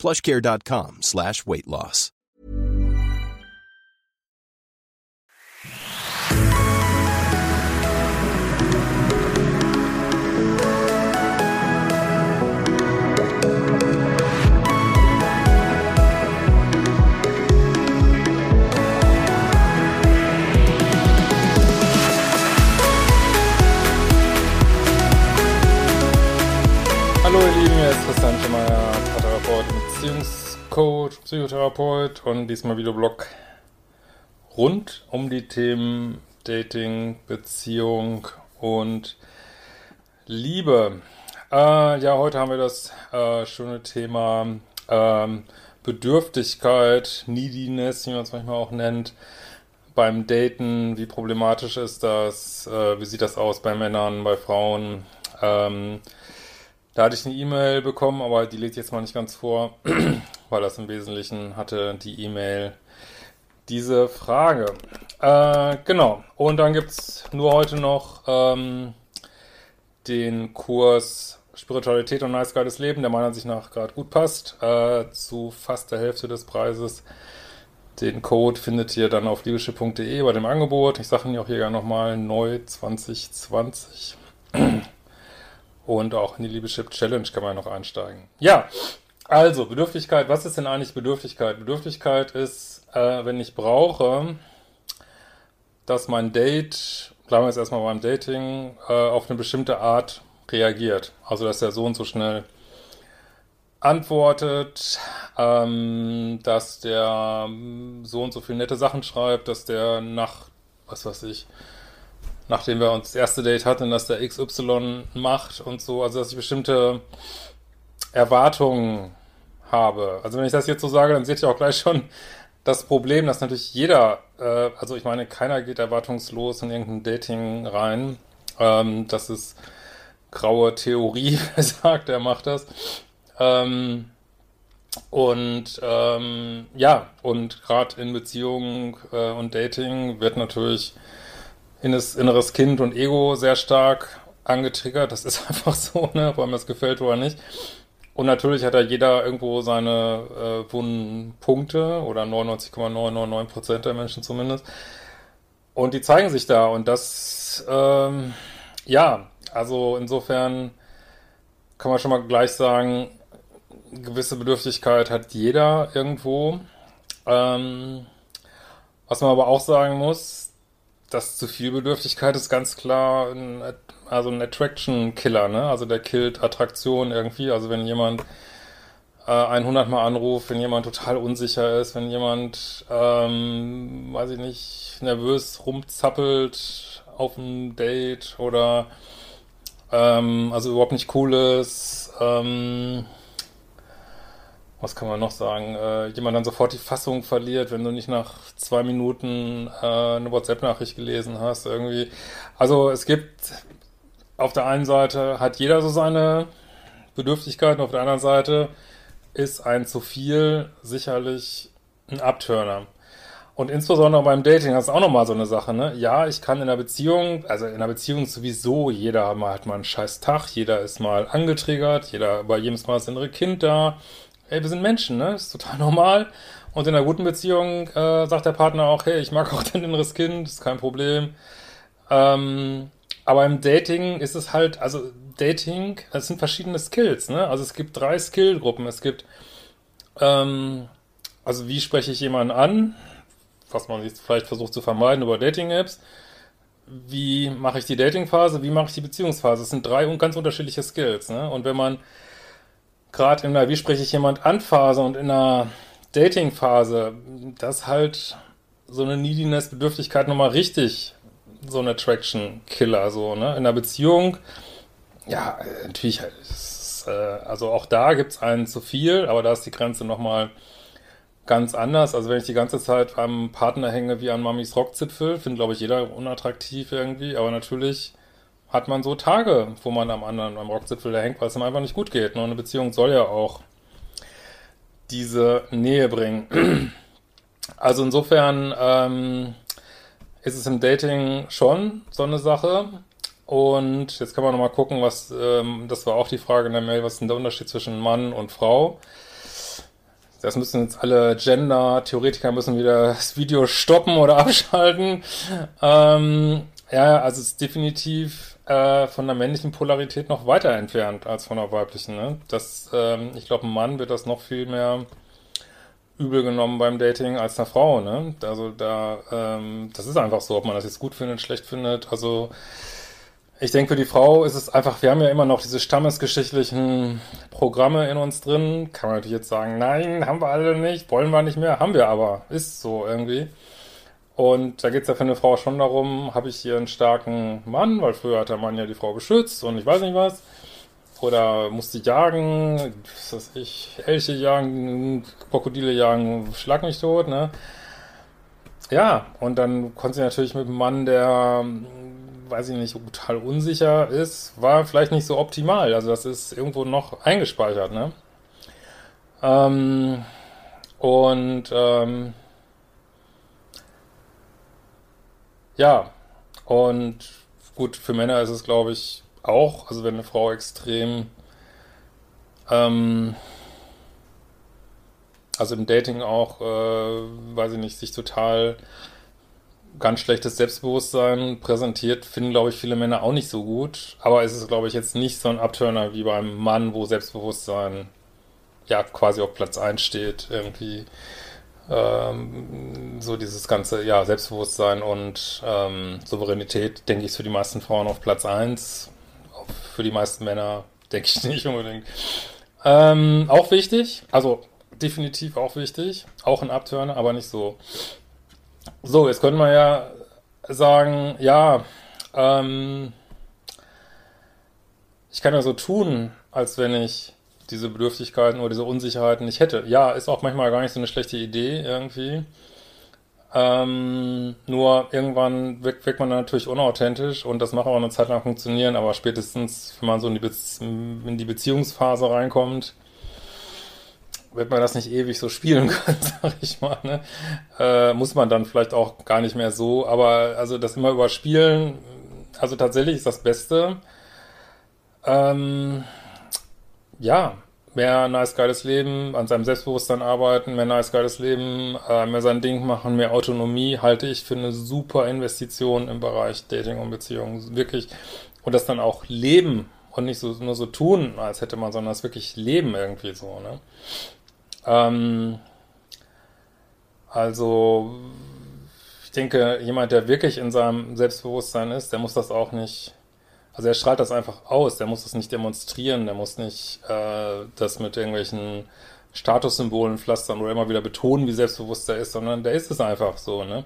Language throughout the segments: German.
plushcare.com slash weight loss. Hallo ihr Lieben, hier ist Christian Schemeier, Beziehungscoach, Psychotherapeut und diesmal Videoblog rund um die Themen Dating, Beziehung und Liebe. Äh, ja, heute haben wir das äh, schöne Thema ähm, Bedürftigkeit, Neediness, wie man es manchmal auch nennt, beim Daten. Wie problematisch ist das? Äh, wie sieht das aus bei Männern, bei Frauen? Ähm, da hatte ich eine E-Mail bekommen, aber die ich jetzt mal nicht ganz vor, weil das im Wesentlichen hatte die E-Mail diese Frage. Äh, genau. Und dann gibt es nur heute noch ähm, den Kurs Spiritualität und nice geiles Leben, der meiner Ansicht nach gerade gut passt, äh, zu fast der Hälfte des Preises. Den Code findet ihr dann auf liebeschiff.de bei dem Angebot. Ich sage ihn auch hier gerne nochmal, neu 2020. Und auch in die Liebeschip Challenge kann man noch einsteigen. Ja, also Bedürftigkeit. Was ist denn eigentlich Bedürftigkeit? Bedürftigkeit ist, äh, wenn ich brauche, dass mein Date, bleiben wir jetzt erstmal beim Dating, äh, auf eine bestimmte Art reagiert. Also dass der Sohn so schnell antwortet, ähm, dass der so und so viele nette Sachen schreibt, dass der nach, was weiß ich, nachdem wir uns das erste Date hatten, dass der XY macht und so, also dass ich bestimmte Erwartungen habe. Also wenn ich das jetzt so sage, dann seht ihr auch gleich schon das Problem, dass natürlich jeder, äh, also ich meine, keiner geht erwartungslos in irgendein Dating rein. Ähm, das ist graue Theorie, wer sagt, er macht das. Ähm, und ähm, ja, und gerade in Beziehungen äh, und Dating wird natürlich inneres Kind und Ego sehr stark angetriggert. Das ist einfach so, ne, ob einem das gefällt oder nicht. Und natürlich hat da jeder irgendwo seine äh, wunden Punkte oder 99,999% der Menschen zumindest. Und die zeigen sich da und das, ähm, ja, also insofern kann man schon mal gleich sagen, gewisse Bedürftigkeit hat jeder irgendwo. Ähm, was man aber auch sagen muss, das zu viel Bedürftigkeit ist ganz klar ein, also ein Attraction-Killer, ne? Also der killt Attraktion irgendwie. Also wenn jemand äh, 100 Mal anruft, wenn jemand total unsicher ist, wenn jemand, ähm, weiß ich nicht, nervös rumzappelt auf einem Date oder ähm, also überhaupt nicht cool ist, ähm, was kann man noch sagen, äh, jemand dann sofort die Fassung verliert, wenn du nicht nach zwei Minuten äh, eine WhatsApp-Nachricht gelesen hast, irgendwie. Also es gibt auf der einen Seite hat jeder so seine Bedürftigkeiten, auf der anderen Seite ist ein zu viel sicherlich ein Abturner. Und insbesondere beim Dating, das ist auch nochmal so eine Sache, ne? Ja, ich kann in einer Beziehung, also in einer Beziehung sowieso, jeder hat mal einen scheiß Tag, jeder ist mal angetriggert, jeder, bei jedem Mal das innere Kind da, ey, wir sind Menschen, ne? Ist total normal. Und in einer guten Beziehung äh, sagt der Partner auch, hey, ich mag auch dein inneres Kind, ist kein Problem. Ähm, aber im Dating ist es halt, also Dating, es sind verschiedene Skills, ne? Also es gibt drei Skillgruppen. Es gibt, ähm, also wie spreche ich jemanden an, was man jetzt vielleicht versucht zu vermeiden über Dating-Apps. Wie mache ich die Dating-Phase, wie mache ich die Beziehungsphase? Das sind drei ganz unterschiedliche Skills, ne? Und wenn man gerade in der Wie spreche ich jemand an Phase und in einer Dating-Phase, das halt so eine Neediness-Bedürftigkeit nochmal richtig so ein Attraction-Killer, so, ne? In der Beziehung, ja, natürlich, ist, äh, also auch da gibt's einen zu viel, aber da ist die Grenze nochmal ganz anders. Also wenn ich die ganze Zeit am Partner hänge wie an Mamis Rockzipfel, findet glaube ich jeder unattraktiv irgendwie, aber natürlich hat man so Tage, wo man am anderen, am Rockzipfel da hängt, weil es ihm einfach nicht gut geht. Ne? Und eine Beziehung soll ja auch diese Nähe bringen. Also insofern ähm, ist es im Dating schon so eine Sache. Und jetzt kann man nochmal gucken, was, ähm, das war auch die Frage in der Mail, was ist denn der Unterschied zwischen Mann und Frau? Das müssen jetzt alle Gender-Theoretiker müssen wieder das Video stoppen oder abschalten. Ähm, ja, also es ist definitiv äh, von der männlichen Polarität noch weiter entfernt als von der weiblichen. Ne? Das, ähm, ich glaube, ein Mann wird das noch viel mehr übel genommen beim Dating als eine Frau. Ne? Also da, ähm, das ist einfach so, ob man das jetzt gut findet, schlecht findet. Also ich denke, für die Frau ist es einfach, wir haben ja immer noch diese stammesgeschichtlichen Programme in uns drin. Kann man natürlich jetzt sagen, nein, haben wir alle nicht, wollen wir nicht mehr, haben wir aber. Ist so irgendwie. Und da geht es ja für eine Frau schon darum, habe ich hier einen starken Mann, weil früher hat der Mann ja die Frau beschützt und ich weiß nicht was. Oder musste jagen, was weiß ich, Elche jagen, Krokodile jagen, schlag mich tot, ne? Ja, und dann konnte sie natürlich mit einem Mann, der weiß ich nicht, total unsicher ist, war vielleicht nicht so optimal. Also das ist irgendwo noch eingespeichert, ne? Ähm, und ähm, ja, und gut, für Männer ist es, glaube ich, auch, also wenn eine Frau extrem ähm, also im Dating auch, äh, weiß ich nicht, sich total ganz schlechtes Selbstbewusstsein präsentiert, finden, glaube ich, viele Männer auch nicht so gut. Aber es ist, glaube ich, jetzt nicht so ein Abturner wie beim Mann, wo Selbstbewusstsein ja quasi auf Platz 1 steht, irgendwie. Ähm, so dieses ganze, ja, Selbstbewusstsein und ähm, Souveränität, denke ich, ist für die meisten Frauen auf Platz 1. Für die meisten Männer denke ich nicht unbedingt. Ähm, auch wichtig, also definitiv auch wichtig, auch ein Abturner, aber nicht so. So, jetzt könnte man ja sagen, ja, ähm, ich kann ja so tun, als wenn ich diese Bedürftigkeiten oder diese Unsicherheiten nicht hätte. Ja, ist auch manchmal gar nicht so eine schlechte Idee irgendwie. Ähm, nur irgendwann wirkt, wirkt man natürlich unauthentisch und das macht auch eine Zeit lang funktionieren, aber spätestens, wenn man so in die, Be in die Beziehungsphase reinkommt, wird man das nicht ewig so spielen können, sag ich mal. Ne? Äh, muss man dann vielleicht auch gar nicht mehr so, aber also das immer überspielen, also tatsächlich ist das Beste. Ähm, ja, mehr nice geiles Leben, an seinem Selbstbewusstsein arbeiten, mehr nice geiles Leben, äh, mehr sein Ding machen, mehr Autonomie, halte ich für eine super Investition im Bereich Dating und Beziehungen. Wirklich. Und das dann auch leben und nicht so, nur so tun, als hätte man, sondern das wirklich leben irgendwie so, ne? Ähm, also, ich denke, jemand, der wirklich in seinem Selbstbewusstsein ist, der muss das auch nicht, also er strahlt das einfach aus, der muss das nicht demonstrieren, der muss nicht äh, das mit irgendwelchen Statussymbolen pflastern oder immer wieder betonen, wie selbstbewusst er ist, sondern der ist es einfach so, ne?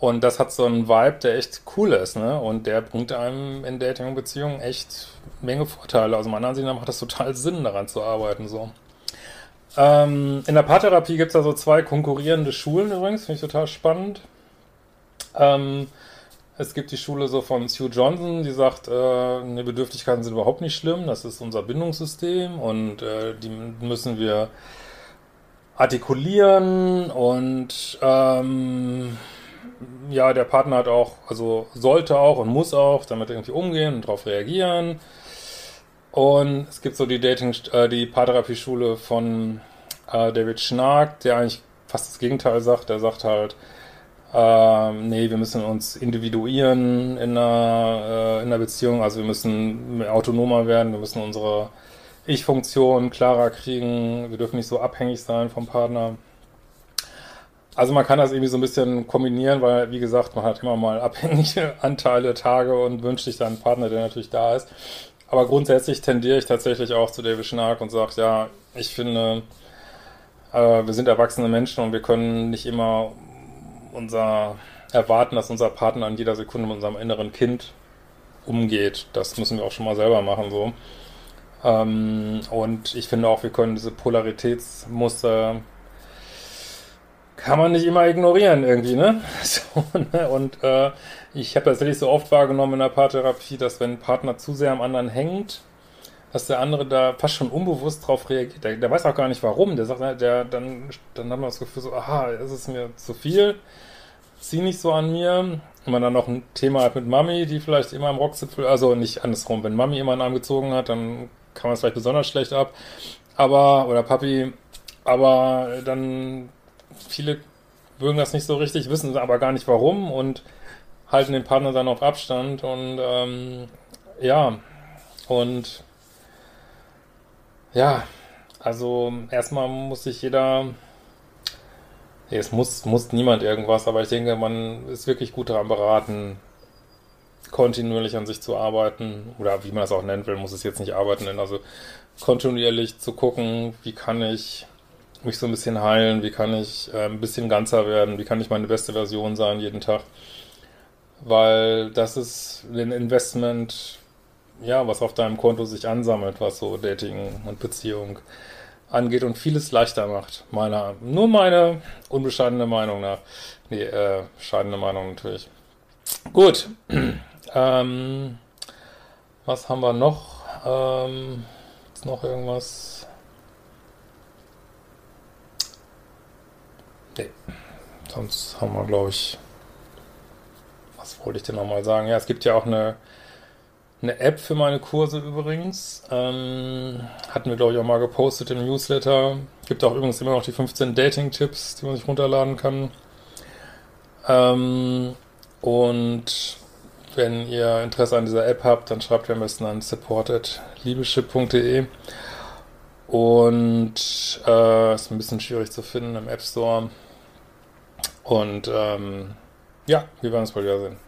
Und das hat so einen Vibe, der echt cool ist, ne? Und der bringt einem in Dating und Beziehungen echt Menge Vorteile. Also meiner Ansicht nach macht das total Sinn, daran zu arbeiten, so. Ähm, in der Paartherapie gibt es da so zwei konkurrierende Schulen übrigens, finde ich total spannend. Ähm, es gibt die Schule so von Sue Johnson, die sagt, äh, ne, Bedürftigkeiten sind überhaupt nicht schlimm, das ist unser Bindungssystem und äh, die müssen wir artikulieren und ähm, ja, der Partner hat auch, also sollte auch und muss auch damit irgendwie umgehen und darauf reagieren. Und es gibt so die Dating, äh, die Paartherapie-Schule von äh, David Schnark, der eigentlich fast das Gegenteil sagt. Der sagt halt, äh, nee, wir müssen uns individuieren in einer, äh, in einer Beziehung, also wir müssen autonomer werden, wir müssen unsere Ich-Funktion klarer kriegen, wir dürfen nicht so abhängig sein vom Partner. Also man kann das irgendwie so ein bisschen kombinieren, weil, wie gesagt, man hat immer mal abhängige Anteile, Tage und wünscht sich dann einen Partner, der natürlich da ist. Aber grundsätzlich tendiere ich tatsächlich auch zu David Schnark und sage, ja, ich finde, äh, wir sind erwachsene Menschen und wir können nicht immer unser erwarten, dass unser Partner an jeder Sekunde mit unserem inneren Kind umgeht. Das müssen wir auch schon mal selber machen, so. Ähm, und ich finde auch, wir können diese Polaritätsmuster kann man nicht immer ignorieren irgendwie, ne? So, ne? Und äh, ich habe tatsächlich so oft wahrgenommen in der Paartherapie, dass wenn ein Partner zu sehr am anderen hängt, dass der andere da fast schon unbewusst drauf reagiert. Der, der weiß auch gar nicht warum. Der sagt, der, dann, dann hat man das Gefühl so, aha, es ist mir zu viel, zieh nicht so an mir. Wenn man dann noch ein Thema hat mit Mami, die vielleicht immer am Rockzipfel, also nicht andersrum, wenn Mami immer einen Arm gezogen hat, dann kann man es vielleicht besonders schlecht ab. Aber, oder Papi, aber dann viele mögen das nicht so richtig, wissen aber gar nicht warum und halten den Partner dann auf Abstand und ähm, ja, und ja, also erstmal muss sich jeder, es muss, muss niemand irgendwas, aber ich denke, man ist wirklich gut daran beraten, kontinuierlich an sich zu arbeiten. Oder wie man das auch nennen will, muss es jetzt nicht arbeiten nennen, also kontinuierlich zu gucken, wie kann ich mich so ein bisschen heilen, wie kann ich äh, ein bisschen ganzer werden, wie kann ich meine beste Version sein jeden Tag, weil das ist ein Investment, ja, was auf deinem Konto sich ansammelt, was so Dating und Beziehung angeht und vieles leichter macht. Meiner, nur meine unbescheidene Meinung nach. Nee, äh, bescheidene Meinung natürlich. Gut. ähm, was haben wir noch? Ähm, ist noch irgendwas? Nee. Sonst haben wir, glaube ich, was wollte ich denn nochmal sagen? Ja, es gibt ja auch eine eine App für meine Kurse übrigens. Ähm, hatten wir, glaube ich, auch mal gepostet im Newsletter. Gibt auch übrigens immer noch die 15 Dating-Tipps, die man sich runterladen kann. Ähm, und wenn ihr Interesse an dieser App habt, dann schreibt ihr am besten an support.liebeschip.de. Und äh, ist ein bisschen schwierig zu finden im App Store. Und ähm, ja, wir werden uns bald wiedersehen.